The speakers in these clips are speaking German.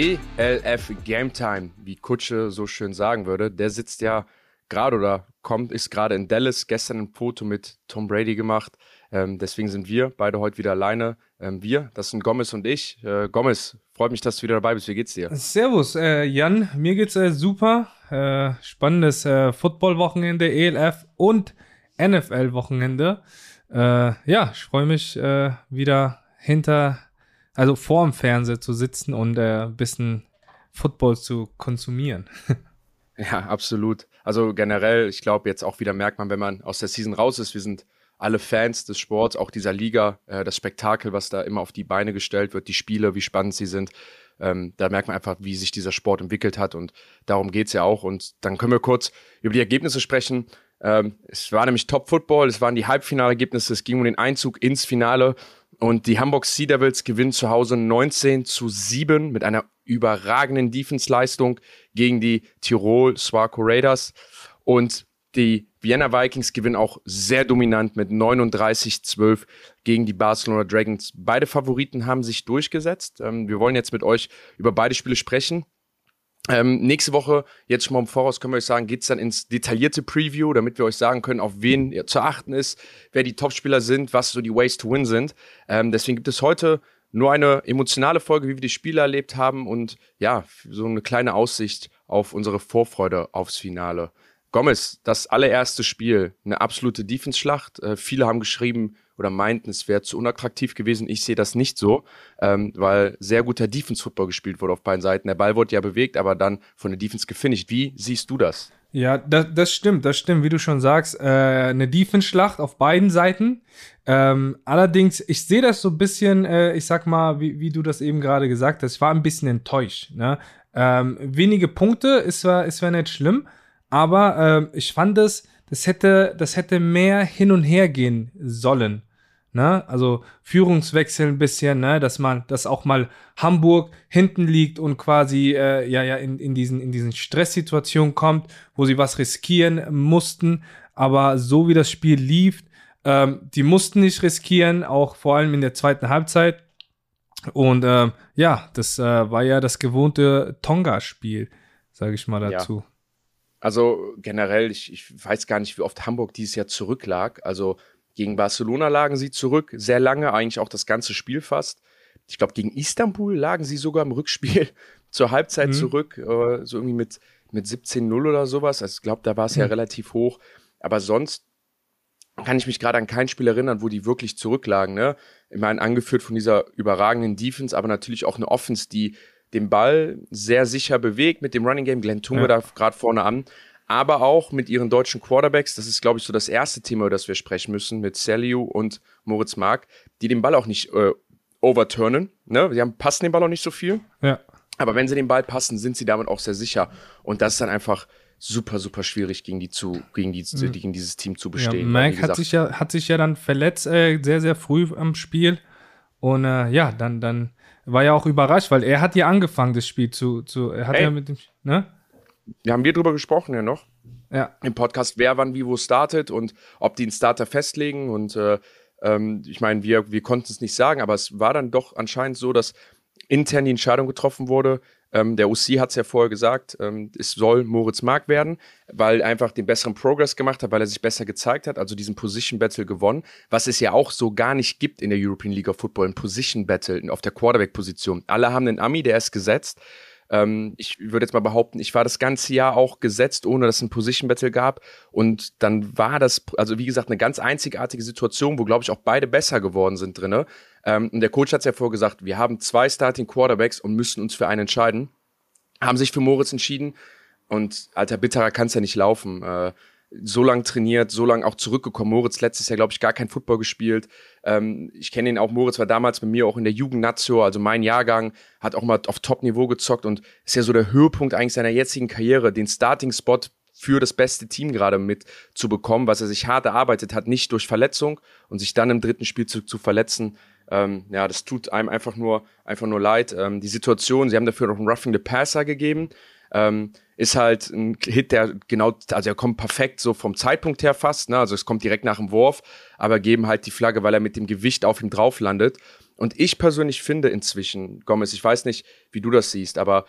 ELF Game Time, wie Kutsche so schön sagen würde, der sitzt ja gerade oder kommt, ist gerade in Dallas, gestern ein Foto mit Tom Brady gemacht. Ähm, deswegen sind wir beide heute wieder alleine. Ähm, wir, das sind Gomez und ich. Äh, Gomez, freut mich, dass du wieder dabei bist. Wie geht's dir? Servus, äh, Jan. Mir geht's äh, super. Äh, spannendes äh, Football-Wochenende, ELF und NFL-Wochenende. Äh, ja, ich freue mich wieder hinter, also vorm Fernseher zu sitzen und äh, ein bisschen Football zu konsumieren. ja, absolut. Also generell, ich glaube, jetzt auch wieder merkt man, wenn man aus der Season raus ist, wir sind alle Fans des Sports, auch dieser Liga, äh, das Spektakel, was da immer auf die Beine gestellt wird, die Spiele, wie spannend sie sind. Ähm, da merkt man einfach, wie sich dieser Sport entwickelt hat und darum geht's ja auch. Und dann können wir kurz über die Ergebnisse sprechen. Ähm, es war nämlich Top-Football, es waren die Halbfinalergebnisse, es ging um den Einzug ins Finale und die Hamburg Sea Devils gewinnen zu Hause 19 zu 7 mit einer überragenden Defense-Leistung gegen die Tirol Swarco Raiders und die Vienna Vikings gewinnen auch sehr dominant mit 39-12 gegen die Barcelona Dragons. Beide Favoriten haben sich durchgesetzt. Ähm, wir wollen jetzt mit euch über beide Spiele sprechen. Ähm, nächste Woche, jetzt schon mal im Voraus, können wir euch sagen, geht's dann ins detaillierte Preview, damit wir euch sagen können, auf wen zu achten ist, wer die Topspieler sind, was so die Ways to Win sind. Ähm, deswegen gibt es heute nur eine emotionale Folge, wie wir die Spiele erlebt haben und ja, so eine kleine Aussicht auf unsere Vorfreude aufs Finale. Gomez, das allererste Spiel, eine absolute Defense-Schlacht. Äh, viele haben geschrieben oder meinten, es wäre zu unattraktiv gewesen. Ich sehe das nicht so, ähm, weil sehr guter Defense-Football gespielt wurde auf beiden Seiten. Der Ball wurde ja bewegt, aber dann von der Defense gefinisht. Wie siehst du das? Ja, das, das stimmt, das stimmt, wie du schon sagst. Äh, eine Defense-Schlacht auf beiden Seiten. Ähm, allerdings, ich sehe das so ein bisschen, äh, ich sag mal, wie, wie du das eben gerade gesagt hast, ich war ein bisschen enttäuscht. Ne? Ähm, wenige Punkte, es war, es war nicht schlimm. Aber äh, ich fand es, das hätte, das hätte mehr hin und her gehen sollen. Ne? Also Führungswechsel ein bisschen, ne? dass man, dass auch mal Hamburg hinten liegt und quasi äh, ja ja in, in diesen in diesen Stresssituationen kommt, wo sie was riskieren mussten. Aber so wie das Spiel lief, ähm, die mussten nicht riskieren, auch vor allem in der zweiten Halbzeit. Und ähm, ja, das äh, war ja das gewohnte Tonga-Spiel, sage ich mal dazu. Ja. Also generell, ich, ich weiß gar nicht, wie oft Hamburg dieses Jahr zurücklag. Also gegen Barcelona lagen sie zurück, sehr lange, eigentlich auch das ganze Spiel fast. Ich glaube, gegen Istanbul lagen sie sogar im Rückspiel zur Halbzeit mhm. zurück, äh, so irgendwie mit, mit 17-0 oder sowas. Also ich glaube, da war es mhm. ja relativ hoch. Aber sonst kann ich mich gerade an kein Spiel erinnern, wo die wirklich zurücklagen. Ne? Ich meine, angeführt von dieser überragenden Defense, aber natürlich auch eine Offense, die den Ball sehr sicher bewegt mit dem Running Game. Glenn Tunge ja. da gerade vorne an. Aber auch mit ihren deutschen Quarterbacks, das ist, glaube ich, so das erste Thema, über das wir sprechen müssen, mit Saliu und Moritz Mark, die den Ball auch nicht äh, overturnen. Ne? Sie haben, passen den Ball auch nicht so viel. Ja. Aber wenn sie den Ball passen, sind sie damit auch sehr sicher. Und das ist dann einfach super, super schwierig, gegen, die zu, gegen, die, mhm. gegen dieses Team zu bestehen. Ja, Mike hat sich ja, hat sich ja dann verletzt, äh, sehr, sehr früh am Spiel. Und äh, ja, dann, dann war ja auch überrascht, weil er hat ja angefangen, das Spiel zu, zu er hat Ey, ja mit dem, ne? Ja, haben wir drüber gesprochen ja noch. Ja. Im Podcast, wer wann wie wo startet und ob die einen Starter festlegen und äh, ähm, ich meine, wir, wir konnten es nicht sagen, aber es war dann doch anscheinend so, dass intern die Entscheidung getroffen wurde, ähm, der OC hat es ja vorher gesagt, ähm, es soll Moritz Mark werden, weil er einfach den besseren Progress gemacht hat, weil er sich besser gezeigt hat, also diesen Position Battle gewonnen, was es ja auch so gar nicht gibt in der European League of Football, ein Position Battle auf der Quarterback-Position. Alle haben einen Ami, der ist gesetzt. Ähm, ich würde jetzt mal behaupten, ich war das ganze Jahr auch gesetzt, ohne dass es ein Position Battle gab. Und dann war das, also wie gesagt, eine ganz einzigartige Situation, wo, glaube ich, auch beide besser geworden sind drinne. Ähm, und der Coach hat es ja vorher gesagt, wir haben zwei Starting Quarterbacks und müssen uns für einen entscheiden. Haben sich für Moritz entschieden. Und alter, bitterer kann es ja nicht laufen. Äh, so lang trainiert, so lang auch zurückgekommen. Moritz letztes Jahr, glaube ich, gar kein Football gespielt. Ähm, ich kenne ihn auch, Moritz war damals bei mir auch in der Jugendnazio, also mein Jahrgang, hat auch mal auf Top-Niveau gezockt und ist ja so der Höhepunkt eigentlich seiner jetzigen Karriere, den Starting-Spot für das beste Team gerade mit zu bekommen, was er sich hart erarbeitet hat, nicht durch Verletzung und sich dann im dritten Spiel zu, zu verletzen. Ähm, ja, das tut einem einfach nur, einfach nur leid. Ähm, die Situation, sie haben dafür noch einen Roughing the Passer gegeben. Ähm, ist halt ein Hit, der genau, also er kommt perfekt so vom Zeitpunkt her fast, ne? also es kommt direkt nach dem Wurf, aber geben halt die Flagge, weil er mit dem Gewicht auf ihm drauf landet. Und ich persönlich finde inzwischen, Gomez, ich weiß nicht, wie du das siehst, aber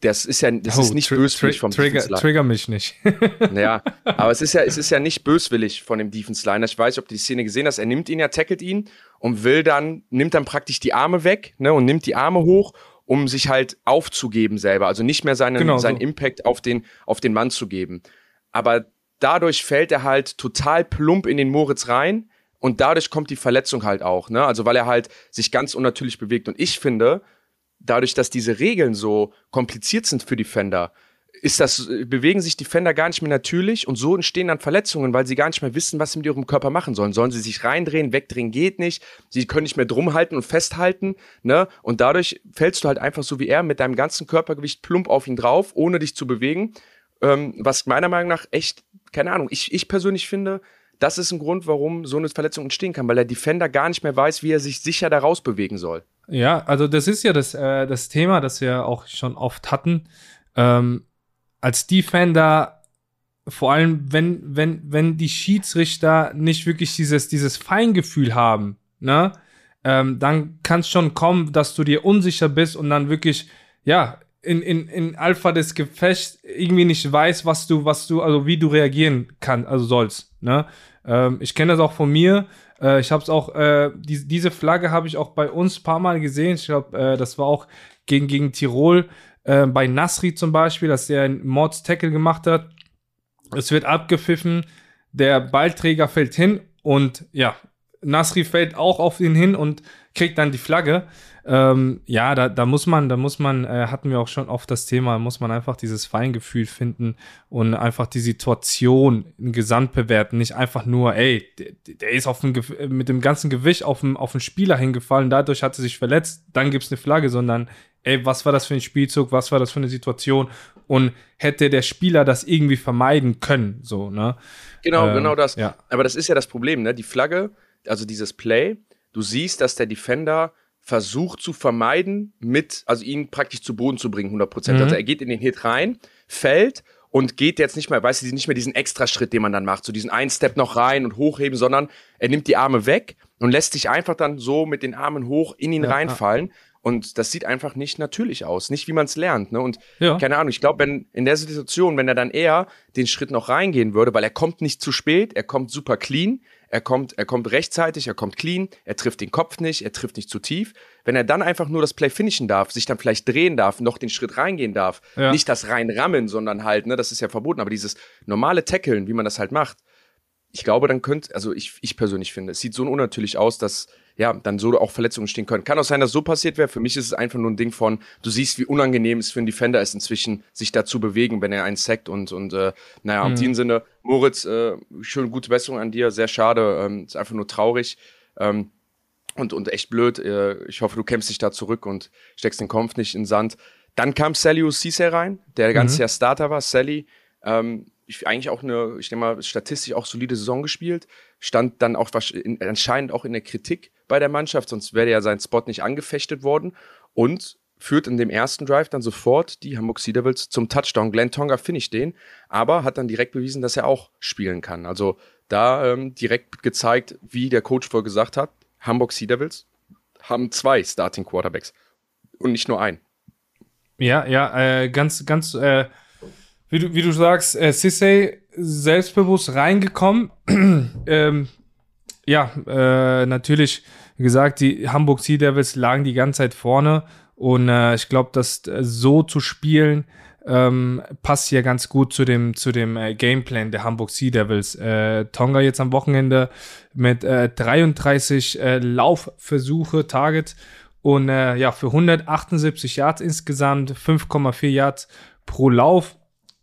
das ist ja, das oh, ist nicht böswillig vom Trigger, Trigger mich nicht. naja, aber es ist ja, es ist ja nicht böswillig von dem Defense Liner. Ich weiß, ob du die Szene gesehen hast. Er nimmt ihn ja, tackelt ihn und will dann, nimmt dann praktisch die Arme weg, ne, und nimmt die Arme hoch, um sich halt aufzugeben selber. Also nicht mehr seinen, genau seinen so. Impact auf den, auf den Mann zu geben. Aber dadurch fällt er halt total plump in den Moritz rein und dadurch kommt die Verletzung halt auch, ne? Also weil er halt sich ganz unnatürlich bewegt. Und ich finde, dadurch, dass diese Regeln so kompliziert sind für Defender, ist das, bewegen sich Defender gar nicht mehr natürlich und so entstehen dann Verletzungen, weil sie gar nicht mehr wissen, was sie mit ihrem Körper machen sollen. Sollen sie sich reindrehen, wegdrehen geht nicht, sie können nicht mehr drum halten und festhalten, ne? Und dadurch fällst du halt einfach so wie er mit deinem ganzen Körpergewicht plump auf ihn drauf, ohne dich zu bewegen. Ähm, was meiner Meinung nach echt, keine Ahnung, ich, ich persönlich finde, das ist ein Grund, warum so eine Verletzung entstehen kann, weil der Defender gar nicht mehr weiß, wie er sich sicher da rausbewegen soll. Ja, also das ist ja das, äh, das Thema, das wir auch schon oft hatten. Ähm, als Defender, vor allem wenn, wenn, wenn die Schiedsrichter nicht wirklich dieses, dieses Feingefühl haben, ne, ähm, dann kann es schon kommen, dass du dir unsicher bist und dann wirklich, ja, in, in, in Alpha des Gefechts irgendwie nicht weißt, was du, was du, also wie du reagieren kannst, also sollst, ne. Ähm, ich kenne das auch von mir. Äh, ich habe es auch, äh, die, diese Flagge habe ich auch bei uns paar Mal gesehen. Ich glaube, äh, das war auch gegen, gegen Tirol äh, bei Nasri zum Beispiel, dass der einen Mords-Tackle gemacht hat. Es wird abgepfiffen, der Ballträger fällt hin und ja, Nasri fällt auch auf ihn hin und kriegt dann die Flagge. Ähm, ja, da, da muss man, da muss man, äh, hatten wir auch schon oft das Thema, muss man einfach dieses Feingefühl finden und einfach die Situation im Gesamt bewerten. Nicht einfach nur, ey, der, der ist auf dem, mit dem ganzen Gewicht auf den, auf den Spieler hingefallen, dadurch hat er sich verletzt, dann gibt's eine Flagge, sondern, ey, was war das für ein Spielzug, was war das für eine Situation und hätte der Spieler das irgendwie vermeiden können, so, ne? Genau, ähm, genau das. Ja. Aber das ist ja das Problem, ne? Die Flagge, also dieses Play, du siehst, dass der Defender versucht zu vermeiden, mit, also ihn praktisch zu Boden zu bringen, 100 Prozent. Mhm. Also er geht in den Hit rein, fällt und geht jetzt nicht mehr, weißt du, nicht mehr diesen Extraschritt, den man dann macht, so diesen einen Step noch rein und hochheben, sondern er nimmt die Arme weg und lässt sich einfach dann so mit den Armen hoch in ihn ja, reinfallen. Und das sieht einfach nicht natürlich aus, nicht wie man es lernt. Ne? Und ja. keine Ahnung, ich glaube, wenn in der Situation, wenn er dann eher den Schritt noch reingehen würde, weil er kommt nicht zu spät, er kommt super clean, er kommt, er kommt rechtzeitig, er kommt clean, er trifft den Kopf nicht, er trifft nicht zu tief. Wenn er dann einfach nur das Play finishen darf, sich dann vielleicht drehen darf, noch den Schritt reingehen darf, ja. nicht das reinrammen, sondern halt, ne, das ist ja verboten, aber dieses normale Tackeln, wie man das halt macht, ich glaube, dann könnte, also ich, ich persönlich finde, es sieht so unnatürlich aus, dass ja, dann so auch Verletzungen stehen können. Kann auch sein, dass so passiert wäre. Für mich ist es einfach nur ein Ding von, du siehst, wie unangenehm es für einen Defender ist, inzwischen sich da zu bewegen, wenn er einen sackt und, und äh, naja, mhm. in diesem Sinne, Moritz, äh, schön gute Besserung an dir, sehr schade, ähm, ist einfach nur traurig. Ähm, und, und echt blöd. Äh, ich hoffe, du kämpfst dich da zurück und steckst den Kopf nicht in den Sand. Dann kam Sally Cisse rein, der ganz mhm. Jahr Starter war. Sally, ähm, ich, eigentlich auch eine, ich denke mal, statistisch auch solide Saison gespielt, stand dann auch in, anscheinend auch in der Kritik bei der Mannschaft, sonst wäre ja sein Spot nicht angefechtet worden und führt in dem ersten Drive dann sofort die Hamburg Sea Devils zum Touchdown. Glenn Tonga finisht den, aber hat dann direkt bewiesen, dass er auch spielen kann. Also da ähm, direkt gezeigt, wie der Coach vorher gesagt hat, Hamburg Sea Devils haben zwei Starting Quarterbacks und nicht nur einen. Ja, ja, äh, ganz, ganz äh, wie du, wie du sagst, äh, Sissay selbstbewusst reingekommen. ähm, ja, äh, natürlich, wie gesagt, die Hamburg Sea Devils lagen die ganze Zeit vorne und äh, ich glaube, dass äh, so zu spielen ähm, passt ja ganz gut zu dem zu dem äh, Gameplan der Hamburg Sea Devils. Äh, Tonga jetzt am Wochenende mit äh, 33 äh, Laufversuche Target und äh, ja für 178 Yards insgesamt 5,4 Yards pro Lauf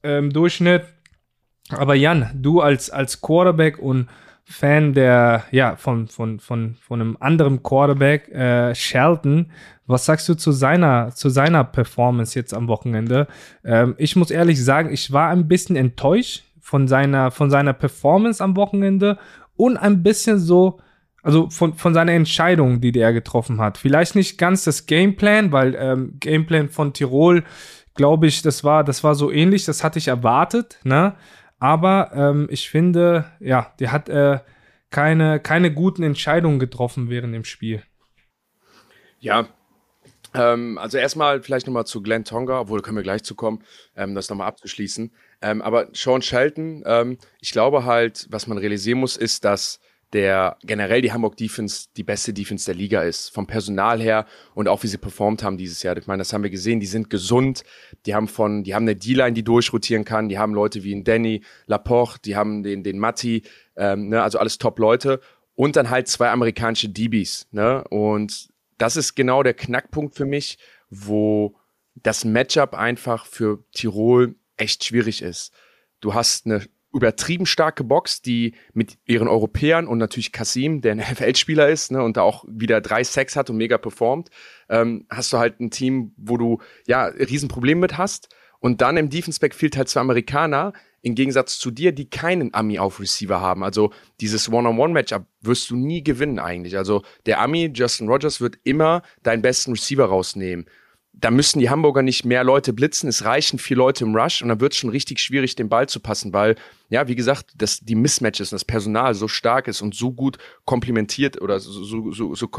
ähm, Durchschnitt. Aber Jan, du als, als Quarterback und Fan der, ja, von, von, von, von einem anderen Quarterback, äh, Shelton, was sagst du zu seiner, zu seiner Performance jetzt am Wochenende? Ähm, ich muss ehrlich sagen, ich war ein bisschen enttäuscht von seiner, von seiner Performance am Wochenende und ein bisschen so, also von, von seiner Entscheidung, die er getroffen hat. Vielleicht nicht ganz das Gameplan, weil ähm, Gameplan von Tirol glaube ich, das war, das war so ähnlich, das hatte ich erwartet, ne? Aber ähm, ich finde, ja, der hat äh, keine, keine guten Entscheidungen getroffen während dem Spiel. Ja, ähm, also erstmal vielleicht nochmal zu Glenn Tonga, obwohl können wir gleich zu kommen, ähm, das nochmal abzuschließen. Ähm, aber Sean Shelton, ähm, ich glaube halt, was man realisieren muss, ist, dass der generell die Hamburg Defense die beste Defense der Liga ist. Vom Personal her und auch wie sie performt haben dieses Jahr. Ich meine, das haben wir gesehen. Die sind gesund. Die haben von, die haben eine D-Line, die durchrotieren kann. Die haben Leute wie ein Danny, Laporte, die haben den, den Matti, ähm, ne, also alles Top-Leute. Und dann halt zwei amerikanische DBs, ne? Und das ist genau der Knackpunkt für mich, wo das Matchup einfach für Tirol echt schwierig ist. Du hast eine übertrieben starke Box, die mit ihren Europäern und natürlich Kasim, der ein NFL-Spieler ist ne, und da auch wieder drei Sex hat und mega performt, ähm, hast du halt ein Team, wo du ja Riesenprobleme mit hast. Und dann im Defense Backfield halt zwei Amerikaner, im Gegensatz zu dir, die keinen Ami auf Receiver haben. Also dieses One-on-One-Matchup wirst du nie gewinnen eigentlich. Also der Ami, Justin Rogers, wird immer deinen besten Receiver rausnehmen da müssen die Hamburger nicht mehr Leute blitzen, es reichen vier Leute im Rush und dann wird es schon richtig schwierig, den Ball zu passen, weil, ja, wie gesagt, dass die Mismatches und das Personal so stark ist und so gut komplementiert oder so, so, so, so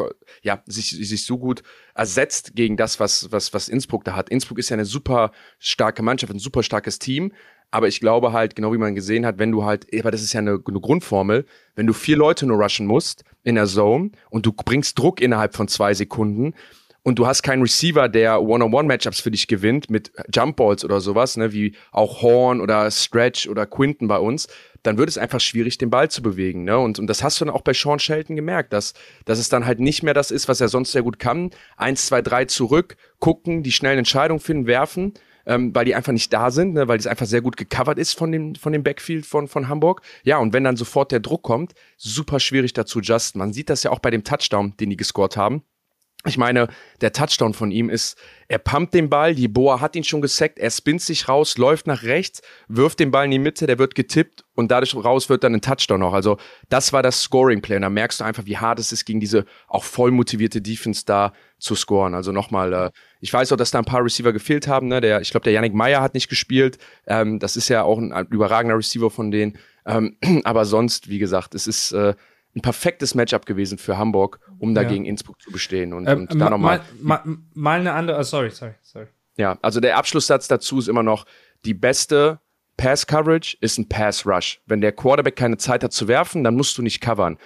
ja, sich, sich so gut ersetzt gegen das, was, was, was Innsbruck da hat. Innsbruck ist ja eine super starke Mannschaft, ein super starkes Team, aber ich glaube halt, genau wie man gesehen hat, wenn du halt, aber das ist ja eine, eine Grundformel, wenn du vier Leute nur rushen musst in der Zone und du bringst Druck innerhalb von zwei Sekunden, und du hast keinen Receiver, der One-on-One-Matchups für dich gewinnt mit Jump Balls oder sowas, ne, wie auch Horn oder Stretch oder Quinton bei uns, dann wird es einfach schwierig, den Ball zu bewegen. Ne? Und, und das hast du dann auch bei Sean Shelton gemerkt, dass, dass es dann halt nicht mehr das ist, was er sonst sehr gut kann. Eins, zwei, drei zurück, gucken, die schnellen Entscheidungen finden, werfen, ähm, weil die einfach nicht da sind, ne? weil es einfach sehr gut gecovert ist von dem, von dem Backfield von, von Hamburg. Ja, und wenn dann sofort der Druck kommt, super schwierig dazu just. Man sieht das ja auch bei dem Touchdown, den die gescored haben ich meine, der Touchdown von ihm ist, er pumpt den Ball, die Boa hat ihn schon gesackt, er spinnt sich raus, läuft nach rechts, wirft den Ball in die Mitte, der wird getippt und dadurch raus wird dann ein Touchdown noch. Also das war das Scoring-Play und da merkst du einfach, wie hart es ist, gegen diese auch voll motivierte Defense da zu scoren. Also nochmal, äh, ich weiß auch, dass da ein paar Receiver gefehlt haben. Ne? Der, ich glaube, der Yannick Meyer hat nicht gespielt. Ähm, das ist ja auch ein, ein überragender Receiver von denen. Ähm, aber sonst, wie gesagt, es ist äh, ein perfektes Matchup gewesen für Hamburg, um dagegen ja. Innsbruck zu bestehen. Und, ähm, und da nochmal. Mal, mal, mal eine andere, oh, sorry, sorry, sorry. Ja, also der Abschlusssatz dazu ist immer noch, die beste Pass Coverage ist ein Pass Rush. Wenn der Quarterback keine Zeit hat zu werfen, dann musst du nicht covern.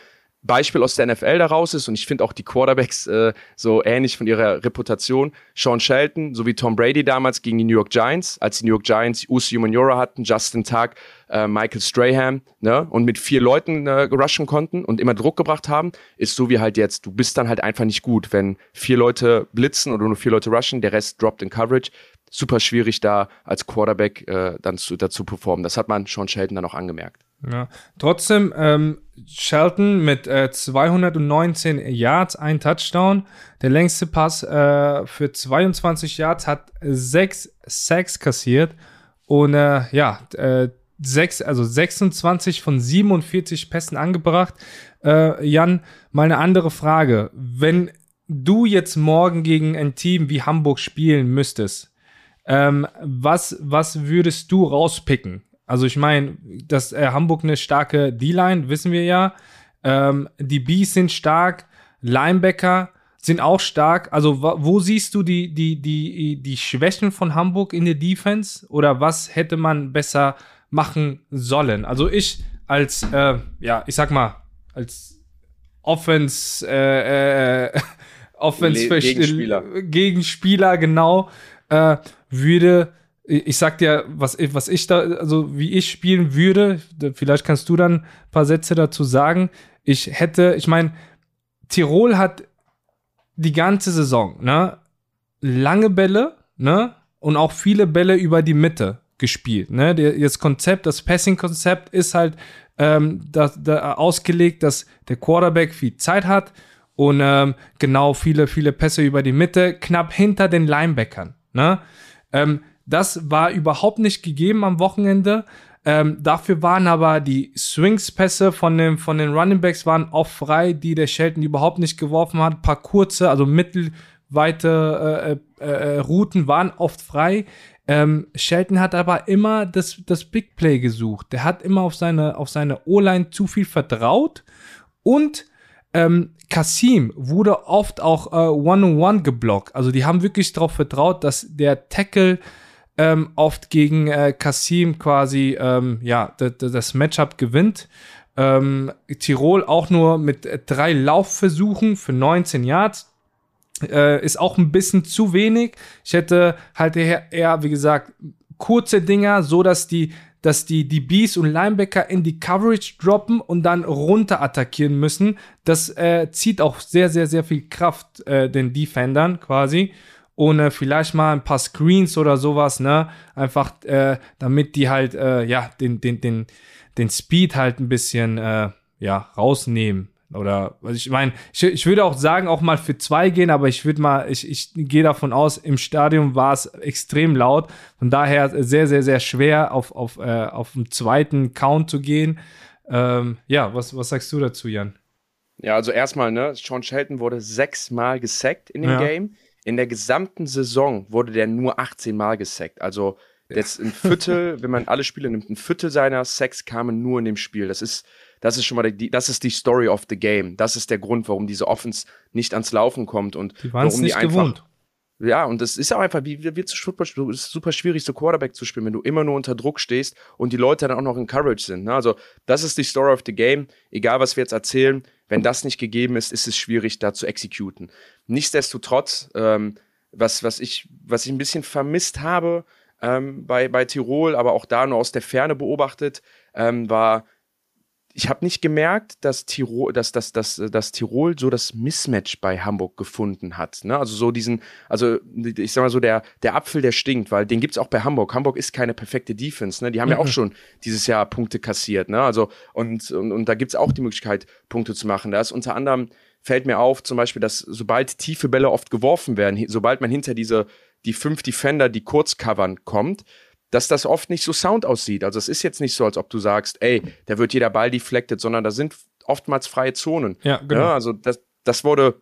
Beispiel aus der NFL daraus ist, und ich finde auch die Quarterbacks äh, so ähnlich von ihrer Reputation, Sean Shelton sowie Tom Brady damals gegen die New York Giants, als die New York Giants Usi Manura hatten, Justin Tuck, äh, Michael Strahan, ne, und mit vier Leuten äh, rushen konnten und immer Druck gebracht haben, ist so wie halt jetzt, du bist dann halt einfach nicht gut, wenn vier Leute blitzen oder nur vier Leute rushen, der Rest droppt in Coverage, super schwierig da als Quarterback äh, dann zu, dazu performen. Das hat man Sean Shelton dann auch angemerkt. Ja. Trotzdem, ähm, Shelton mit äh, 219 Yards, ein Touchdown. Der längste Pass äh, für 22 Yards hat sechs Sacks kassiert. Und äh, ja, äh, sechs, also 26 von 47 Pässen angebracht. Äh, Jan, mal eine andere Frage. Wenn du jetzt morgen gegen ein Team wie Hamburg spielen müsstest, ähm, was, was würdest du rauspicken? Also ich meine, dass äh, Hamburg eine starke D-Line, wissen wir ja. Ähm, die Bs sind stark, Linebacker sind auch stark. Also wo siehst du die, die, die, die Schwächen von Hamburg in der Defense? Oder was hätte man besser machen sollen? Also ich als, äh, ja, ich sag mal, als Offense, äh, äh, Offense Gegenspieler. Gegenspieler, genau, äh, würde ich sag dir, was, was ich da, also wie ich spielen würde, vielleicht kannst du dann ein paar Sätze dazu sagen. Ich hätte, ich meine, Tirol hat die ganze Saison, ne, lange Bälle, ne, und auch viele Bälle über die Mitte gespielt, ne. Das Konzept, das Passing-Konzept ist halt ähm, da, da ausgelegt, dass der Quarterback viel Zeit hat und ähm, genau viele, viele Pässe über die Mitte, knapp hinter den Linebackern, ne. Ähm, das war überhaupt nicht gegeben am Wochenende. Ähm, dafür waren aber die Swings-Pässe von, dem, von den Running Backs waren oft frei, die der Shelton überhaupt nicht geworfen hat. Ein paar kurze, also mittelweite äh, äh, äh, Routen waren oft frei. Ähm, Shelton hat aber immer das, das Big Play gesucht. Der hat immer auf seine, auf seine O-Line zu viel vertraut und ähm, Kasim wurde oft auch äh, One-on-One geblockt. Also die haben wirklich darauf vertraut, dass der Tackle ähm, oft gegen äh, Kasim quasi ähm, ja das Matchup gewinnt. Ähm, Tirol auch nur mit drei Laufversuchen für 19 Yards. Äh, ist auch ein bisschen zu wenig. Ich hätte halt eher, eher, wie gesagt, kurze Dinger, so dass die, dass die DBs und Linebacker in die Coverage droppen und dann runter attackieren müssen. Das äh, zieht auch sehr, sehr, sehr viel Kraft äh, den Defendern quasi. Ohne vielleicht mal ein paar Screens oder sowas, ne? Einfach, äh, damit die halt, äh, ja, den, den, den, den Speed halt ein bisschen, äh, ja, rausnehmen. Oder, also ich meine, ich, ich würde auch sagen, auch mal für zwei gehen, aber ich würde mal, ich, ich gehe davon aus, im Stadion war es extrem laut. Von daher sehr, sehr, sehr schwer, auf, auf, äh, auf einen zweiten Count zu gehen. Ähm, ja, was, was sagst du dazu, Jan? Ja, also erstmal, ne, Sean Shelton wurde sechsmal gesackt in dem ja. Game. In der gesamten Saison wurde der nur 18 Mal gesackt. Also jetzt ein Viertel, wenn man alle Spiele nimmt, ein Viertel seiner Sacks kamen nur in dem Spiel. Das ist das ist schon mal die, das ist die Story of the game. Das ist der Grund, warum diese Offense nicht ans Laufen kommt und die warum nicht die einfach gewohnt. Ja, und das ist auch einfach, wie wird es ist super schwierig, so Quarterback zu spielen, wenn du immer nur unter Druck stehst und die Leute dann auch noch in Courage sind. Ne? Also, das ist die Story of the game. Egal, was wir jetzt erzählen, wenn das nicht gegeben ist, ist es schwierig, da zu exekuten. Nichtsdestotrotz, ähm, was, was, ich, was ich ein bisschen vermisst habe ähm, bei, bei Tirol, aber auch da nur aus der Ferne beobachtet, ähm, war ich habe nicht gemerkt, dass Tirol, dass, dass, dass, dass Tirol so das Mismatch bei Hamburg gefunden hat. Ne? Also so diesen, also ich sag mal so, der, der Apfel, der stinkt, weil den gibt's auch bei Hamburg. Hamburg ist keine perfekte Defense, ne? Die haben mhm. ja auch mhm. schon dieses Jahr Punkte kassiert, ne? Also, und, und, und da gibt's auch die Möglichkeit, Punkte zu machen. Da ist unter anderem, fällt mir auf, zum Beispiel, dass sobald tiefe Bälle oft geworfen werden, sobald man hinter diese, die fünf Defender, die kurz covern, kommt, dass das oft nicht so sound aussieht. Also es ist jetzt nicht so, als ob du sagst, ey, da wird jeder Ball deflected, sondern da sind oftmals freie Zonen. Ja, genau. Ja, also das, das wurde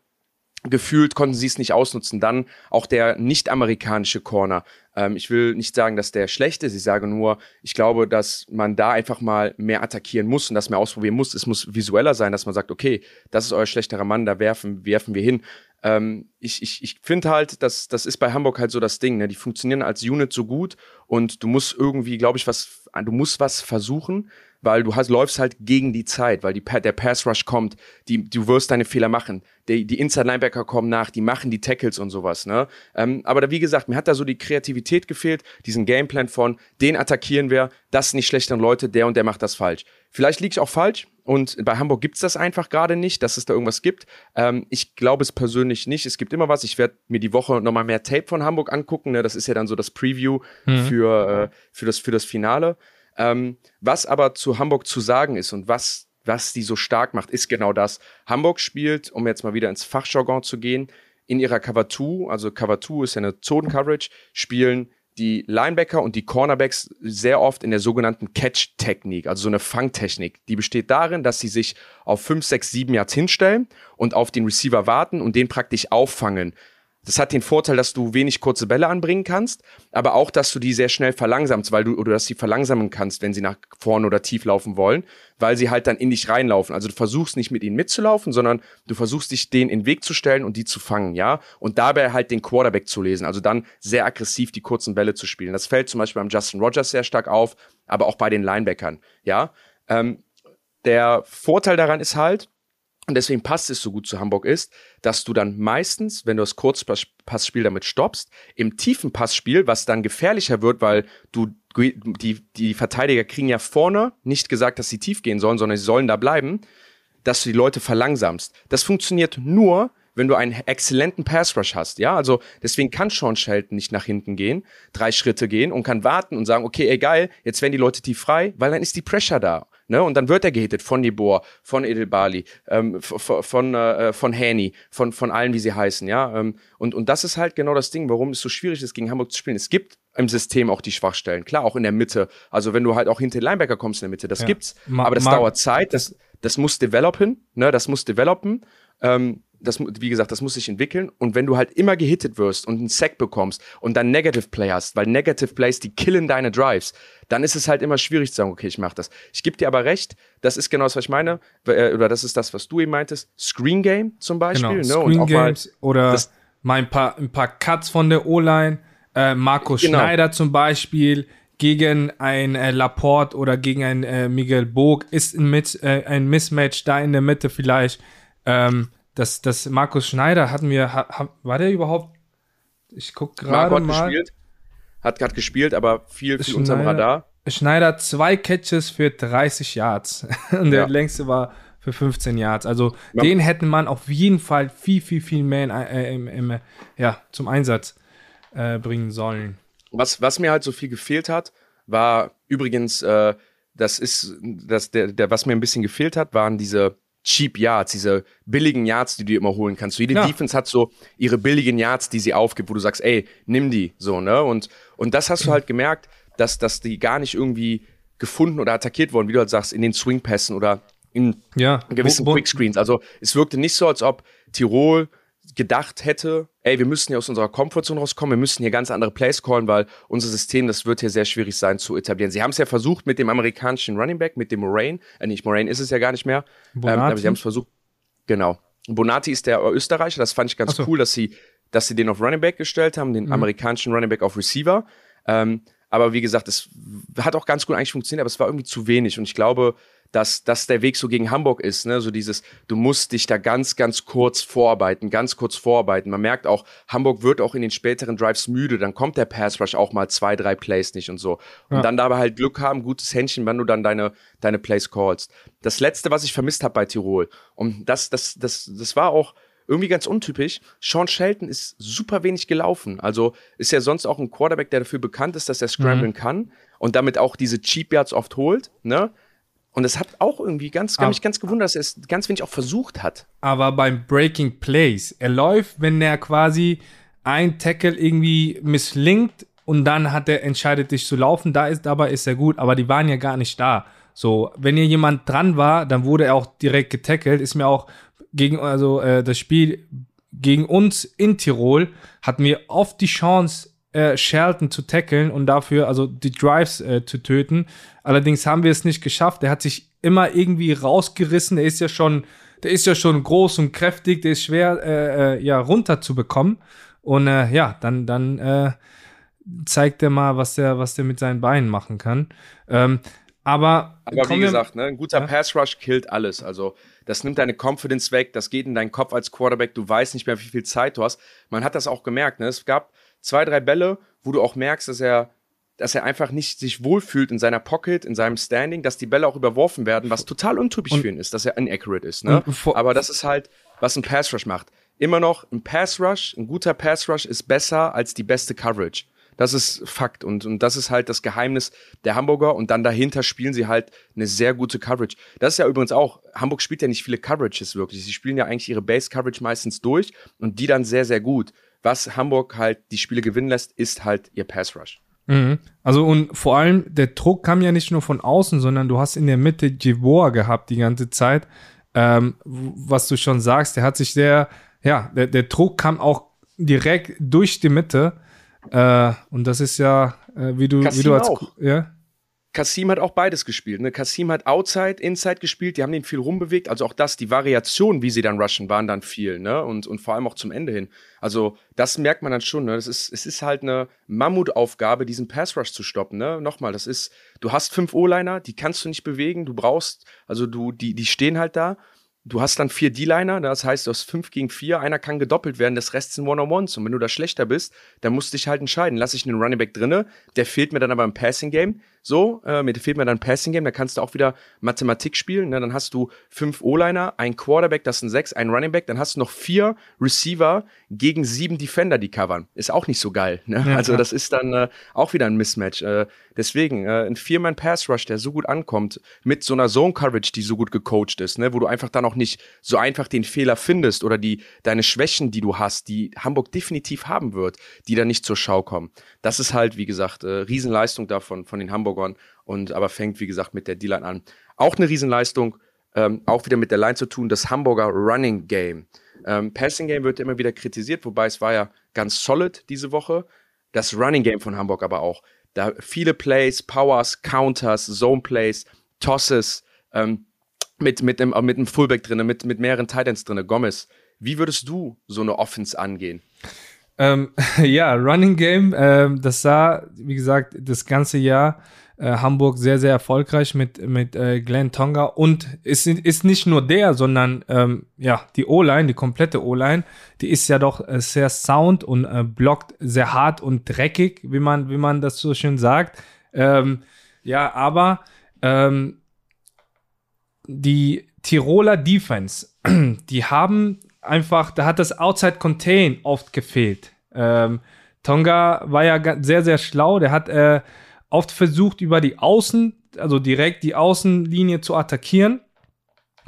gefühlt, konnten sie es nicht ausnutzen. Dann auch der nicht-amerikanische Corner. Ähm, ich will nicht sagen, dass der schlecht ist. Ich sage nur, ich glaube, dass man da einfach mal mehr attackieren muss und das mehr ausprobieren muss. Es muss visueller sein, dass man sagt, okay, das ist euer schlechterer Mann, da werfen, werfen wir hin. Ähm, ich ich, ich finde halt, dass das ist bei Hamburg halt so das Ding. Ne? Die funktionieren als Unit so gut und du musst irgendwie, glaube ich, was, du musst was versuchen, weil du hast, läufst halt gegen die Zeit, weil die, der Pass Rush kommt, die, du wirst deine Fehler machen. Die, die Inside Linebacker kommen nach, die machen die Tackles und sowas. Ne? Ähm, aber da, wie gesagt, mir hat da so die Kreativität gefehlt, diesen Gameplan von, den attackieren wir, das sind die schlechteren Leute, der und der macht das falsch. Vielleicht liege ich auch falsch, und bei Hamburg gibt es das einfach gerade nicht, dass es da irgendwas gibt. Ähm, ich glaube es persönlich nicht. Es gibt immer was. Ich werde mir die Woche nochmal mehr Tape von Hamburg angucken. Ne? Das ist ja dann so das Preview mhm. für, äh, für, das, für das Finale. Ähm, was aber zu Hamburg zu sagen ist und was, was die so stark macht, ist genau das. Hamburg spielt, um jetzt mal wieder ins Fachjargon zu gehen, in ihrer Cover 2, also Cover 2 ist ja eine Zone-Coverage, spielen die Linebacker und die Cornerbacks sehr oft in der sogenannten Catch-Technik, also so eine Fangtechnik. Die besteht darin, dass sie sich auf 5, 6, 7 Yards hinstellen und auf den Receiver warten und den praktisch auffangen. Das hat den Vorteil, dass du wenig kurze Bälle anbringen kannst, aber auch, dass du die sehr schnell verlangsamst, weil du oder dass sie verlangsamen kannst, wenn sie nach vorne oder tief laufen wollen, weil sie halt dann in dich reinlaufen. Also du versuchst nicht mit ihnen mitzulaufen, sondern du versuchst dich denen in den Weg zu stellen und die zu fangen, ja, und dabei halt den Quarterback zu lesen, also dann sehr aggressiv die kurzen Bälle zu spielen. Das fällt zum Beispiel beim Justin Rogers sehr stark auf, aber auch bei den Linebackern, ja. Ähm, der Vorteil daran ist halt, und deswegen passt es so gut zu Hamburg ist, dass du dann meistens, wenn du das Kurzpassspiel damit stoppst, im tiefen Passspiel, was dann gefährlicher wird, weil du die, die Verteidiger kriegen ja vorne nicht gesagt, dass sie tief gehen sollen, sondern sie sollen da bleiben, dass du die Leute verlangsamst. Das funktioniert nur, wenn du einen exzellenten Pass Rush hast. Ja, also deswegen kann Sean Shelton nicht nach hinten ggehen, drei Schritte gehen und kann warten und sagen, okay, ey geil, jetzt werden die Leute tief frei, weil dann ist die Pressure da. Ne? Und dann wird er gehittet von Nibor, von Edelbali, ähm, von, von, äh, von Haney, von, von allen, wie sie heißen. Ja? Ähm, und, und das ist halt genau das Ding, warum es so schwierig ist, gegen Hamburg zu spielen. Es gibt im System auch die Schwachstellen. Klar, auch in der Mitte. Also wenn du halt auch hinter den Linebacker kommst in der Mitte, das ja. gibt's. Ma aber das dauert Zeit, das, das muss developen, ne? Das muss developen. Ähm, das, wie gesagt, das muss sich entwickeln. Und wenn du halt immer gehittet wirst und einen Sack bekommst und dann Negative Play hast, weil Negative Plays, die killen deine Drives, dann ist es halt immer schwierig zu sagen, okay, ich mach das. Ich gebe dir aber recht, das ist genau das, was ich meine, äh, oder das ist das, was du eben meintest. Screen Game zum Beispiel. Genau, ne? Screen Games oder mal ein paar, ein paar Cuts von der O-Line. Äh, Markus genau. Schneider zum Beispiel gegen ein äh, Laporte oder gegen ein äh, Miguel Bog ist ein, Mit, äh, ein Mismatch da in der Mitte vielleicht. Ähm, das, das Markus Schneider hatten wir, ha, war der überhaupt? Ich guck gerade mal. Gespielt, hat gerade gespielt, aber viel, viel unterm Radar. Schneider zwei Catches für 30 Yards und der ja. längste war für 15 Yards. Also ja. den hätte man auf jeden Fall viel, viel, viel mehr in, äh, im, im, ja, zum Einsatz äh, bringen sollen. Was, was mir halt so viel gefehlt hat, war übrigens, äh, das ist, das, der, der, was mir ein bisschen gefehlt hat, waren diese Cheap Yards, diese billigen Yards, die du immer holen kannst. So jede ja. Defense hat so ihre billigen Yards, die sie aufgibt, wo du sagst, ey, nimm die, so, ne? Und, und das hast du halt gemerkt, dass, dass die gar nicht irgendwie gefunden oder attackiert wurden, wie du halt sagst, in den Swingpässen oder in ja. gewissen Quickscreens. Also es wirkte nicht so, als ob Tirol gedacht hätte, ey, wir müssen hier aus unserer Komfortzone rauskommen, wir müssen hier ganz andere Plays callen, weil unser System, das wird hier sehr schwierig sein zu etablieren. Sie haben es ja versucht mit dem amerikanischen Running Back, mit dem Moraine, äh, nicht Moraine ist es ja gar nicht mehr, ähm, aber sie haben es versucht, genau. Bonati ist der Österreicher, das fand ich ganz so. cool, dass sie, dass sie den auf Running Back gestellt haben, den mhm. amerikanischen Running Back auf Receiver. Ähm, aber wie gesagt, es hat auch ganz gut eigentlich funktioniert, aber es war irgendwie zu wenig und ich glaube, dass das der Weg so gegen Hamburg ist, ne? So dieses, du musst dich da ganz, ganz kurz vorarbeiten, ganz kurz vorarbeiten. Man merkt auch, Hamburg wird auch in den späteren Drives müde, dann kommt der Pass Rush auch mal zwei, drei Plays nicht und so. Und ja. dann dabei halt Glück haben, gutes Händchen, wenn du dann deine, deine Plays callst. Das letzte, was ich vermisst habe bei Tirol, und das, das, das, das war auch, irgendwie ganz untypisch. Sean Shelton ist super wenig gelaufen. Also ist ja sonst auch ein Quarterback, der dafür bekannt ist, dass er scramblen mhm. kann und damit auch diese Cheap Yards oft holt. Ne? Und es hat auch irgendwie ganz, ah. mich ganz gewundert, dass er es ganz wenig auch versucht hat. Aber beim Breaking Plays, er läuft, wenn er quasi ein Tackle irgendwie misslingt und dann hat er entscheidet sich zu laufen, da ist dabei ist er gut, aber die waren ja gar nicht da. So, wenn hier jemand dran war, dann wurde er auch direkt getackelt. Ist mir auch gegen also äh, das Spiel gegen uns in Tirol hatten wir oft die Chance äh, Shelton zu tackeln und dafür also die Drives äh, zu töten. Allerdings haben wir es nicht geschafft. Er hat sich immer irgendwie rausgerissen. Er ist ja schon, der ist ja schon groß und kräftig. Der ist schwer äh, äh, ja runterzubekommen. Und äh, ja, dann dann äh, zeigt er mal, was der was der mit seinen Beinen machen kann. Ähm, aber aber wie gesagt, ne, ein guter ja? Pass Rush killt alles. Also das nimmt deine Confidence weg, das geht in deinen Kopf als Quarterback, du weißt nicht mehr, wie viel Zeit du hast. Man hat das auch gemerkt. Ne? Es gab zwei, drei Bälle, wo du auch merkst, dass er, dass er einfach nicht sich wohlfühlt in seiner Pocket, in seinem Standing, dass die Bälle auch überworfen werden, was total untypisch für ihn ist, dass er inaccurate ist. Ne? Aber das ist halt, was ein Pass Rush macht. Immer noch ein Pass Rush, ein guter Pass Rush ist besser als die beste Coverage. Das ist Fakt und, und das ist halt das Geheimnis der Hamburger und dann dahinter spielen sie halt eine sehr gute Coverage. Das ist ja übrigens auch, Hamburg spielt ja nicht viele Coverages wirklich. Sie spielen ja eigentlich ihre Base Coverage meistens durch und die dann sehr, sehr gut was Hamburg halt die Spiele gewinnen lässt, ist halt ihr Pass Rush. Mhm. Also und vor allem, der Druck kam ja nicht nur von außen, sondern du hast in der Mitte Jivor gehabt die ganze Zeit. Ähm, was du schon sagst, der hat sich sehr, ja, der, der Druck kam auch direkt durch die Mitte. Äh, und das ist ja, äh, wie du, wie du als, auch. ja. Kasim hat auch beides gespielt. Ne? Kasim hat Outside, Inside gespielt, die haben den viel rumbewegt. Also auch das, die Variationen, wie sie dann rushen, waren dann viel, ne? Und, und vor allem auch zum Ende hin. Also, das merkt man dann schon, ne? Das ist, es ist halt eine Mammutaufgabe, diesen Pass Rush zu stoppen, ne? Nochmal, das ist, du hast fünf O-Liner, die kannst du nicht bewegen, du brauchst, also du, die, die stehen halt da Du hast dann vier D-Liner, das heißt, du hast fünf gegen vier, einer kann gedoppelt werden, das Rest sind One-on-Ones. Und wenn du da schlechter bist, dann musst du dich halt entscheiden. Lass ich einen Running Back drinne, der fehlt mir dann aber im Passing-Game. So, äh, mir fehlt mir dann Passing-Game, da kannst du auch wieder Mathematik spielen. Ne? Dann hast du fünf O-Liner, ein Quarterback, das sind sechs, ein Running Back, dann hast du noch vier Receiver gegen sieben Defender, die covern. Ist auch nicht so geil. Ne? Ja, also, das ist dann äh, auch wieder ein Mismatch. Äh, deswegen, äh, ein Viermann-Pass-Rush, der so gut ankommt, mit so einer Zone-Coverage, die so gut gecoacht ist, ne? wo du einfach dann auch nicht so einfach den Fehler findest oder die deine Schwächen, die du hast, die Hamburg definitiv haben wird, die dann nicht zur Schau kommen. Das ist halt, wie gesagt, äh, Riesenleistung davon von den Hamburgern und aber fängt, wie gesagt, mit der D-Line an. Auch eine Riesenleistung, ähm, auch wieder mit der Line zu tun, das Hamburger Running Game. Ähm, Passing Game wird immer wieder kritisiert, wobei es war ja ganz solid diese Woche. Das Running Game von Hamburg aber auch. Da viele Plays, Powers, Counters, Zone Plays, Tosses, ähm, mit, mit, einem, mit einem Fullback drin, mit, mit mehreren Titans drin, Gomez. Wie würdest du so eine Offense angehen? Ähm, ja, Running Game, ähm, das sah, wie gesagt, das ganze Jahr äh, Hamburg sehr, sehr erfolgreich mit, mit äh, Glenn Tonga und ist, ist nicht nur der, sondern ähm, ja, die O-Line, die komplette O-Line, die ist ja doch äh, sehr sound und äh, blockt sehr hart und dreckig, wie man, wie man das so schön sagt. Ähm, ja, aber ähm, die Tiroler Defense, die haben einfach, da hat das Outside Contain oft gefehlt. Ähm, Tonga war ja sehr, sehr schlau. Der hat äh, oft versucht, über die Außen, also direkt die Außenlinie zu attackieren.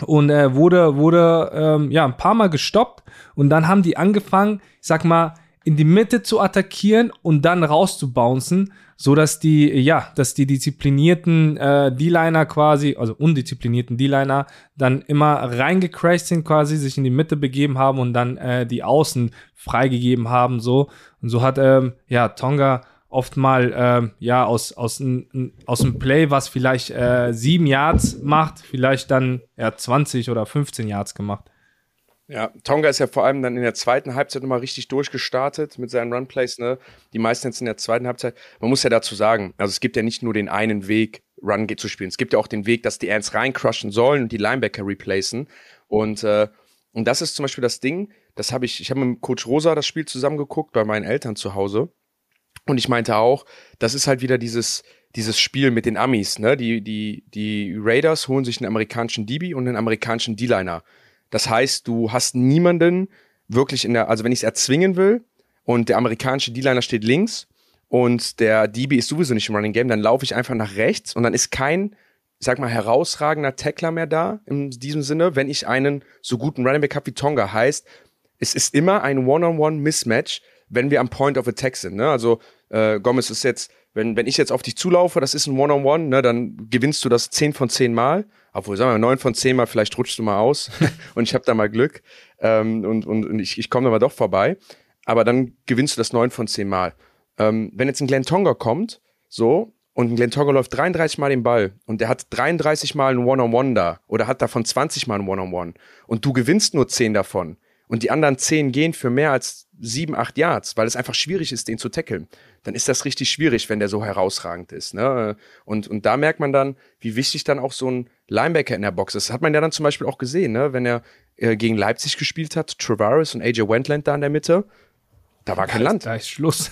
Und äh, wurde, wurde ähm, ja, ein paar Mal gestoppt. Und dann haben die angefangen, ich sag mal, in die Mitte zu attackieren und dann rauszubouncen, so dass die, ja, dass die disziplinierten äh, D-Liner quasi, also undisziplinierten D-Liner, dann immer reingecrashed sind quasi, sich in die Mitte begeben haben und dann äh, die Außen freigegeben haben, so. Und so hat, ähm, ja, Tonga oft mal, äh, ja, aus, aus, n, aus einem Play, was vielleicht äh, sieben Yards macht, vielleicht dann ja 20 oder 15 Yards gemacht. Ja, Tonga ist ja vor allem dann in der zweiten Halbzeit nochmal richtig durchgestartet mit seinen Runplays, ne? Die meisten jetzt in der zweiten Halbzeit. Man muss ja dazu sagen, also es gibt ja nicht nur den einen Weg, Run zu spielen. Es gibt ja auch den Weg, dass die Ants reincrushen sollen und die Linebacker replacen. Und, äh, und das ist zum Beispiel das Ding, das habe ich, ich habe mit Coach Rosa das Spiel zusammengeguckt bei meinen Eltern zu Hause. Und ich meinte auch, das ist halt wieder dieses, dieses Spiel mit den Amis, ne? Die, die, die Raiders holen sich einen amerikanischen DB und einen amerikanischen D-Liner. Das heißt, du hast niemanden wirklich in der, also wenn ich es erzwingen will und der amerikanische D-Liner steht links und der DB ist sowieso nicht im Running Game, dann laufe ich einfach nach rechts und dann ist kein, sag mal, herausragender Tackler mehr da in diesem Sinne, wenn ich einen so guten Running Back habe wie Tonga. Heißt, es ist immer ein One-on-One-Mismatch, wenn wir am Point of Attack sind. Ne? Also äh, Gomez ist jetzt, wenn, wenn ich jetzt auf dich zulaufe, das ist ein One-on-One, ne, dann gewinnst du das 10 von 10 Mal obwohl, sagen wir mal, neun von zehn Mal, vielleicht rutschst du mal aus und ich habe da mal Glück ähm, und, und, und ich, ich komme da mal doch vorbei. Aber dann gewinnst du das neun von zehn Mal. Ähm, wenn jetzt ein Glenn Tonga kommt, so, und ein Glenn Tonga läuft 33 Mal den Ball und der hat 33 Mal ein One-on-One da oder hat davon 20 Mal ein One-on-One und du gewinnst nur 10 davon und die anderen 10 gehen für mehr als 7, 8 Yards, weil es einfach schwierig ist, den zu tackeln dann ist das richtig schwierig, wenn der so herausragend ist. Ne? Und, und da merkt man dann, wie wichtig dann auch so ein Linebacker in der Box ist. Das hat man ja dann zum Beispiel auch gesehen, ne? wenn er äh, gegen Leipzig gespielt hat, Travaris und AJ Wentland da in der Mitte. Da war kein Land. Da ist Schluss.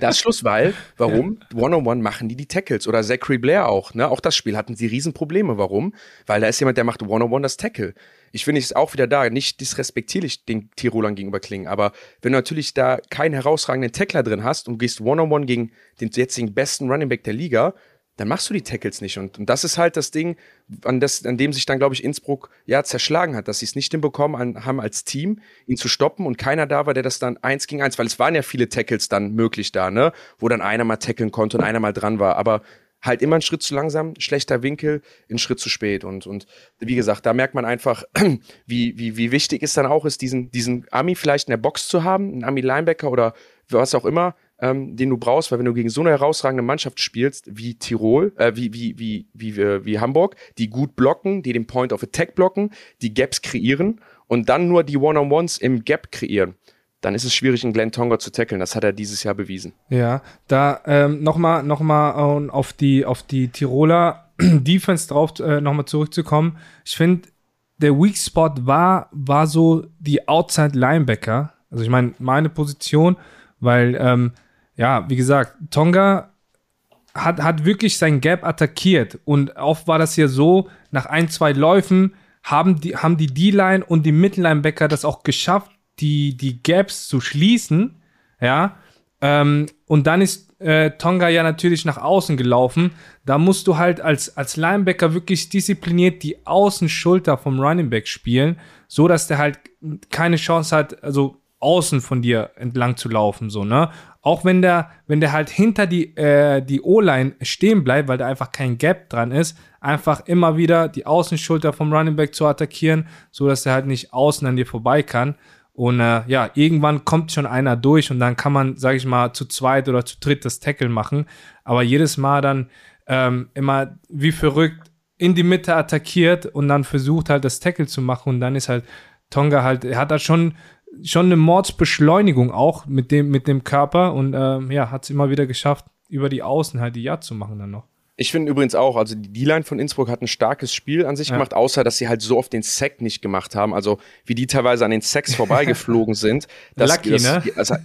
da ist Schluss, weil, warum? One-on-one machen die die Tackles. Oder Zachary Blair auch. Ne? Auch das Spiel hatten sie Riesenprobleme. Warum? Weil da ist jemand, der macht One-on-one das Tackle ich finde es auch wieder da, nicht disrespektierlich den Tirolern gegenüber klingen, aber wenn du natürlich da keinen herausragenden Tackler drin hast und gehst One-on-One gegen den jetzigen besten Running Back der Liga, dann machst du die Tackles nicht. Und, und das ist halt das Ding, an, das, an dem sich dann, glaube ich, Innsbruck ja zerschlagen hat, dass sie es nicht hinbekommen haben als Team, ihn zu stoppen und keiner da war, der das dann eins gegen eins, weil es waren ja viele Tackles dann möglich da, ne? Wo dann einer mal tackeln konnte und einer mal dran war. Aber halt immer einen Schritt zu langsam, schlechter Winkel, einen Schritt zu spät. Und, und wie gesagt, da merkt man einfach, wie, wie, wie wichtig es dann auch ist, diesen, diesen Ami vielleicht in der Box zu haben, einen Ami-Linebacker oder was auch immer, ähm, den du brauchst, weil wenn du gegen so eine herausragende Mannschaft spielst, wie Tirol, äh, wie, wie, wie, wie, wie, wie Hamburg, die gut blocken, die den Point of Attack blocken, die Gaps kreieren und dann nur die One-on-Ones im Gap kreieren dann ist es schwierig, einen Glenn Tonga zu tackeln. Das hat er dieses Jahr bewiesen. Ja, da ähm, nochmal noch mal, auf, die, auf die Tiroler Defense drauf äh, nochmal zurückzukommen. Ich finde, der Weak Spot war, war so die Outside Linebacker. Also ich meine, meine Position, weil, ähm, ja, wie gesagt, Tonga hat, hat wirklich sein Gap attackiert. Und oft war das hier so, nach ein, zwei Läufen haben die, haben die D-Line und die Mittellinebacker das auch geschafft, die, die Gaps zu schließen, ja, ähm, und dann ist äh, Tonga ja natürlich nach außen gelaufen. Da musst du halt als, als Linebacker wirklich diszipliniert die Außenschulter vom Running Back spielen, so dass der halt keine Chance hat, also außen von dir entlang zu laufen, so, ne? Auch wenn der, wenn der halt hinter die, äh, die O-Line stehen bleibt, weil da einfach kein Gap dran ist, einfach immer wieder die Außenschulter vom Running Back zu attackieren, so dass er halt nicht außen an dir vorbei kann. Und äh, ja, irgendwann kommt schon einer durch und dann kann man, sag ich mal, zu zweit oder zu dritt das Tackle machen. Aber jedes Mal dann ähm, immer wie verrückt in die Mitte attackiert und dann versucht halt das Tackle zu machen und dann ist halt Tonga halt, er hat da schon schon eine Mordsbeschleunigung auch mit dem mit dem Körper und ähm, ja, hat es immer wieder geschafft, über die Außen halt die Yard zu machen dann noch. Ich finde übrigens auch, also die D-Line von Innsbruck hat ein starkes Spiel an sich ja. gemacht, außer dass sie halt so oft den Sack nicht gemacht haben. Also wie die teilweise an den Sacks vorbeigeflogen sind. Dass, Lucky, dass, ne? Also,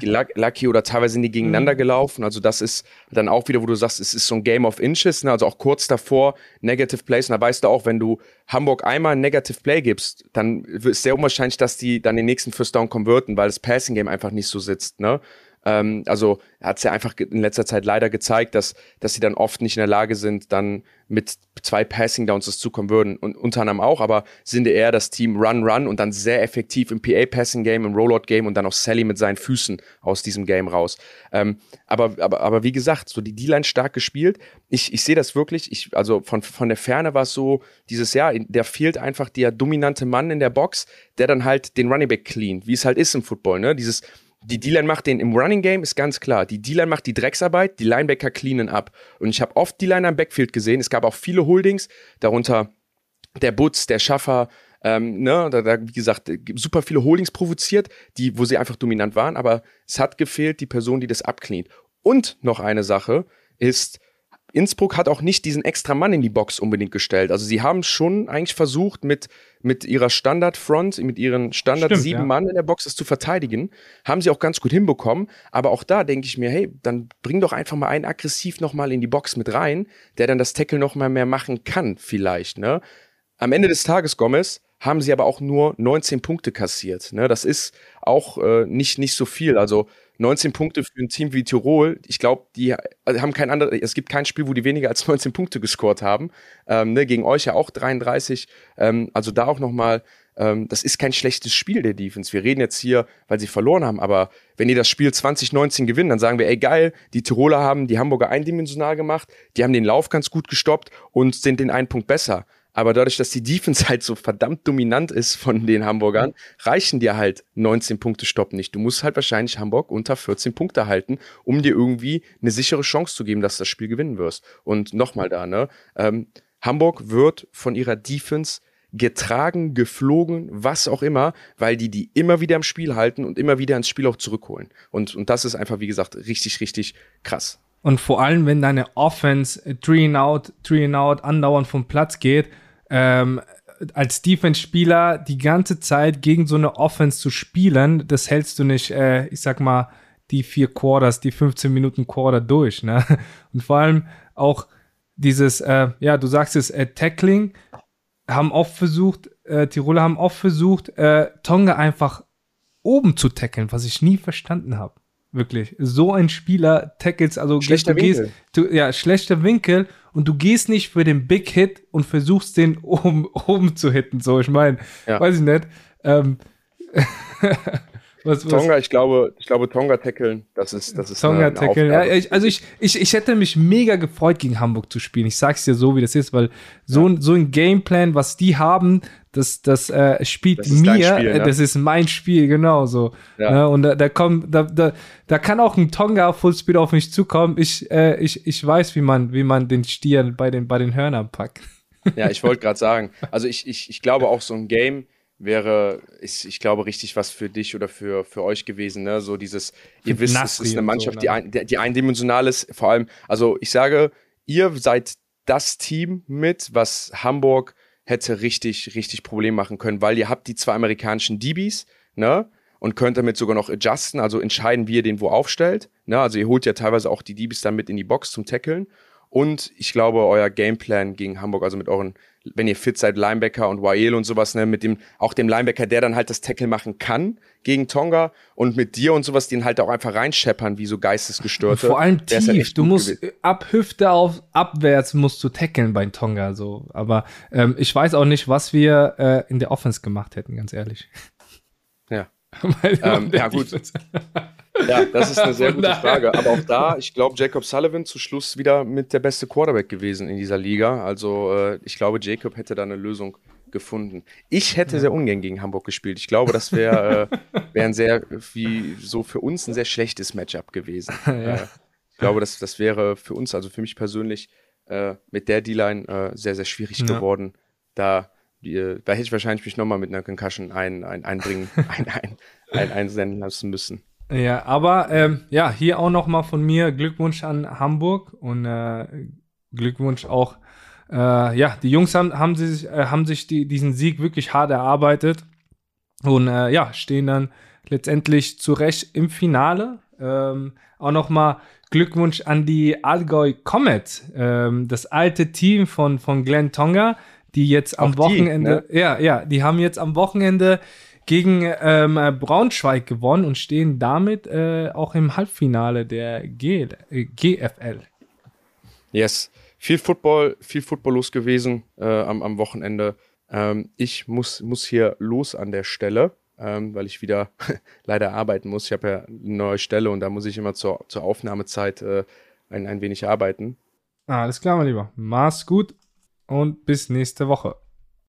die Lucky oder teilweise sind die gegeneinander mhm. gelaufen. Also das ist dann auch wieder, wo du sagst, es ist so ein Game of Inches, ne? also auch kurz davor Negative Plays. Und da weißt du auch, wenn du Hamburg einmal ein Negative Play gibst, dann ist sehr unwahrscheinlich, dass die dann den nächsten First Down konverten, weil das Passing Game einfach nicht so sitzt. Ne? Ähm, also hat es ja einfach in letzter Zeit leider gezeigt, dass, dass sie dann oft nicht in der Lage sind, dann mit zwei Passing Downs das zukommen würden. Und unter anderem auch, aber sind eher das Team Run, Run und dann sehr effektiv im PA-Passing-Game, im Rollout-Game und dann auch Sally mit seinen Füßen aus diesem Game raus. Ähm, aber, aber, aber wie gesagt, so die D-Line stark gespielt. Ich, ich sehe das wirklich, ich, also von, von der Ferne war es so, dieses Jahr, der fehlt einfach der dominante Mann in der Box, der dann halt den Running Back clean, wie es halt ist im Football, ne? Dieses die D-Line macht den im Running Game, ist ganz klar. Die D-Line macht die Drecksarbeit, die Linebacker cleanen ab. Und ich habe oft D-Line am Backfield gesehen. Es gab auch viele Holdings, darunter der Butz, der Schaffer, ähm, ne, da, da, wie gesagt, super viele Holdings provoziert, die, wo sie einfach dominant waren, aber es hat gefehlt, die Person, die das abcleant. Und noch eine Sache ist, Innsbruck hat auch nicht diesen extra Mann in die Box unbedingt gestellt. Also sie haben schon eigentlich versucht, mit, mit ihrer Standardfront, mit ihren Standard Stimmt, sieben ja. Mann in der Box das zu verteidigen. Haben sie auch ganz gut hinbekommen. Aber auch da denke ich mir, hey, dann bring doch einfach mal einen aggressiv nochmal in die Box mit rein, der dann das Tackle nochmal mehr machen kann, vielleicht. Ne? Am Ende des Tages, Gomez, haben sie aber auch nur 19 Punkte kassiert. Ne? Das ist auch äh, nicht, nicht so viel. Also 19 Punkte für ein Team wie Tirol. Ich glaube, die also haben kein anderes, es gibt kein Spiel, wo die weniger als 19 Punkte gescored haben. Ähm, ne, gegen euch ja auch 33. Ähm, also da auch nochmal, ähm, das ist kein schlechtes Spiel der Defense. Wir reden jetzt hier, weil sie verloren haben, aber wenn die das Spiel 2019 gewinnen, dann sagen wir, ey geil, die Tiroler haben die Hamburger eindimensional gemacht, die haben den Lauf ganz gut gestoppt und sind den einen Punkt besser. Aber dadurch, dass die Defense halt so verdammt dominant ist von den Hamburgern, reichen dir halt 19 Punkte Stopp nicht. Du musst halt wahrscheinlich Hamburg unter 14 Punkte halten, um dir irgendwie eine sichere Chance zu geben, dass du das Spiel gewinnen wirst. Und nochmal da, ne? Ähm, Hamburg wird von ihrer Defense getragen, geflogen, was auch immer, weil die die immer wieder im Spiel halten und immer wieder ins Spiel auch zurückholen. Und, und das ist einfach, wie gesagt, richtig, richtig krass. Und vor allem, wenn deine Offense three and out, three and out andauernd vom Platz geht, ähm, als Defense-Spieler die ganze Zeit gegen so eine Offense zu spielen, das hältst du nicht, äh, ich sag mal, die vier Quarters, die 15 Minuten Quarter durch. Ne? Und vor allem auch dieses, äh, ja, du sagst es, äh, Tackling, haben oft versucht, äh, Tiroler haben oft versucht, äh, Tonga einfach oben zu tackeln, was ich nie verstanden habe. Wirklich. So ein Spieler tackles, also schlechter du Winkel. du, ja, schlechter Winkel und du gehst nicht für den Big Hit und versuchst den oben, oben zu hitten. So, ich meine, ja. weiß ich nicht. Ähm, Was, was? Tonga, ich glaube, ich glaube Tonga tackeln, das ist, das ist Tonga tackeln. Ja, ich, also ich, ich, ich hätte mich mega gefreut, gegen Hamburg zu spielen. Ich sag's dir so, wie das ist, weil so, ja. so ein Gameplan, was die haben, das, das äh, spielt das mir, Spiel, ne? das ist mein Spiel, genau so. Ja. Ne? Und da, da kommt, da, da, da kann auch ein Tonga Fullspeed auf mich zukommen. Ich, äh, ich, ich weiß, wie man, wie man den Stier bei den, bei den Hörnern packt. Ja, ich wollte gerade sagen, also ich, ich, ich glaube auch so ein Game, wäre, ich, ich glaube, richtig was für dich oder für, für euch gewesen. Ne? So dieses, ihr wisst, es ist eine Mannschaft, so, die, ein, die eindimensional ist. Vor allem, also ich sage, ihr seid das Team mit, was Hamburg hätte richtig, richtig Problem machen können, weil ihr habt die zwei amerikanischen DBs, ne? Und könnt damit sogar noch adjusten, also entscheiden, wie ihr den wo aufstellt. Ne? Also ihr holt ja teilweise auch die DBs dann mit in die Box zum Tackeln. Und ich glaube, euer Gameplan gegen Hamburg, also mit euren, wenn ihr fit seid, Linebacker und Wael und sowas, ne, mit dem, auch dem Linebacker, der dann halt das Tackle machen kann gegen Tonga und mit dir und sowas, den halt auch einfach reinscheppern, wie so Geistesgestörte. Vor allem tief, halt du musst gewesen. ab Hüfte auf, abwärts musst du tackeln bei Tonga, so. Aber ähm, ich weiß auch nicht, was wir äh, in der Offense gemacht hätten, ganz ehrlich. Ja. ähm, ja, gut. Ja, das ist eine sehr gute Frage. Aber auch da, ich glaube, Jacob Sullivan zu Schluss wieder mit der beste Quarterback gewesen in dieser Liga. Also äh, ich glaube, Jacob hätte da eine Lösung gefunden. Ich hätte sehr ungern gegen Hamburg gespielt. Ich glaube, das wäre äh, wär ein sehr, wie so für uns ein sehr schlechtes Matchup gewesen. ja. äh, ich glaube, das, das wäre für uns, also für mich persönlich, äh, mit der D-Line äh, sehr, sehr schwierig ja. geworden. Da, äh, da hätte ich wahrscheinlich mich nochmal mit einer Concussion ein, ein, einbringen, ein, ein, ein, einsenden lassen müssen. Ja, aber ähm, ja, hier auch nochmal von mir Glückwunsch an Hamburg und äh, Glückwunsch auch. Äh, ja, die Jungs haben, haben sich, äh, haben sich die, diesen Sieg wirklich hart erarbeitet und äh, ja, stehen dann letztendlich zurecht im Finale. Ähm, auch nochmal Glückwunsch an die Allgäu Comet, ähm, das alte Team von, von Glenn Tonga, die jetzt am auch Wochenende, die, ne? ja, ja, die haben jetzt am Wochenende gegen ähm, Braunschweig gewonnen und stehen damit äh, auch im Halbfinale der G äh, GFL. Yes, viel Football, viel Football los gewesen äh, am, am Wochenende. Ähm, ich muss, muss hier los an der Stelle, ähm, weil ich wieder leider arbeiten muss. Ich habe ja eine neue Stelle und da muss ich immer zur, zur Aufnahmezeit äh, ein, ein wenig arbeiten. Alles klar, mein Lieber. Mach's gut und bis nächste Woche.